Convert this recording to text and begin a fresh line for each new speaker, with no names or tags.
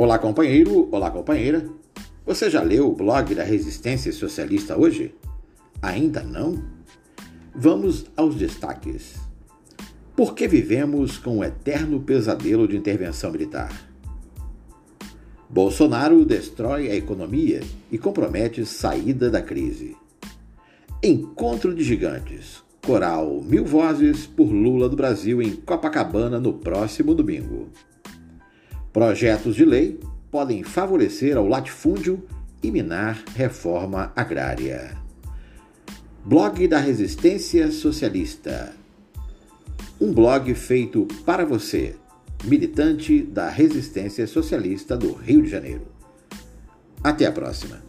Olá, companheiro, olá, companheira. Você já leu o blog da Resistência Socialista hoje? Ainda não? Vamos aos destaques. Por que vivemos com um eterno pesadelo de intervenção militar? Bolsonaro destrói a economia e compromete saída da crise. Encontro de gigantes. Coral Mil Vozes por Lula do Brasil em Copacabana no próximo domingo. Projetos de lei podem favorecer ao latifúndio e minar reforma agrária. Blog da Resistência Socialista. Um blog feito para você, militante da Resistência Socialista do Rio de Janeiro. Até a próxima.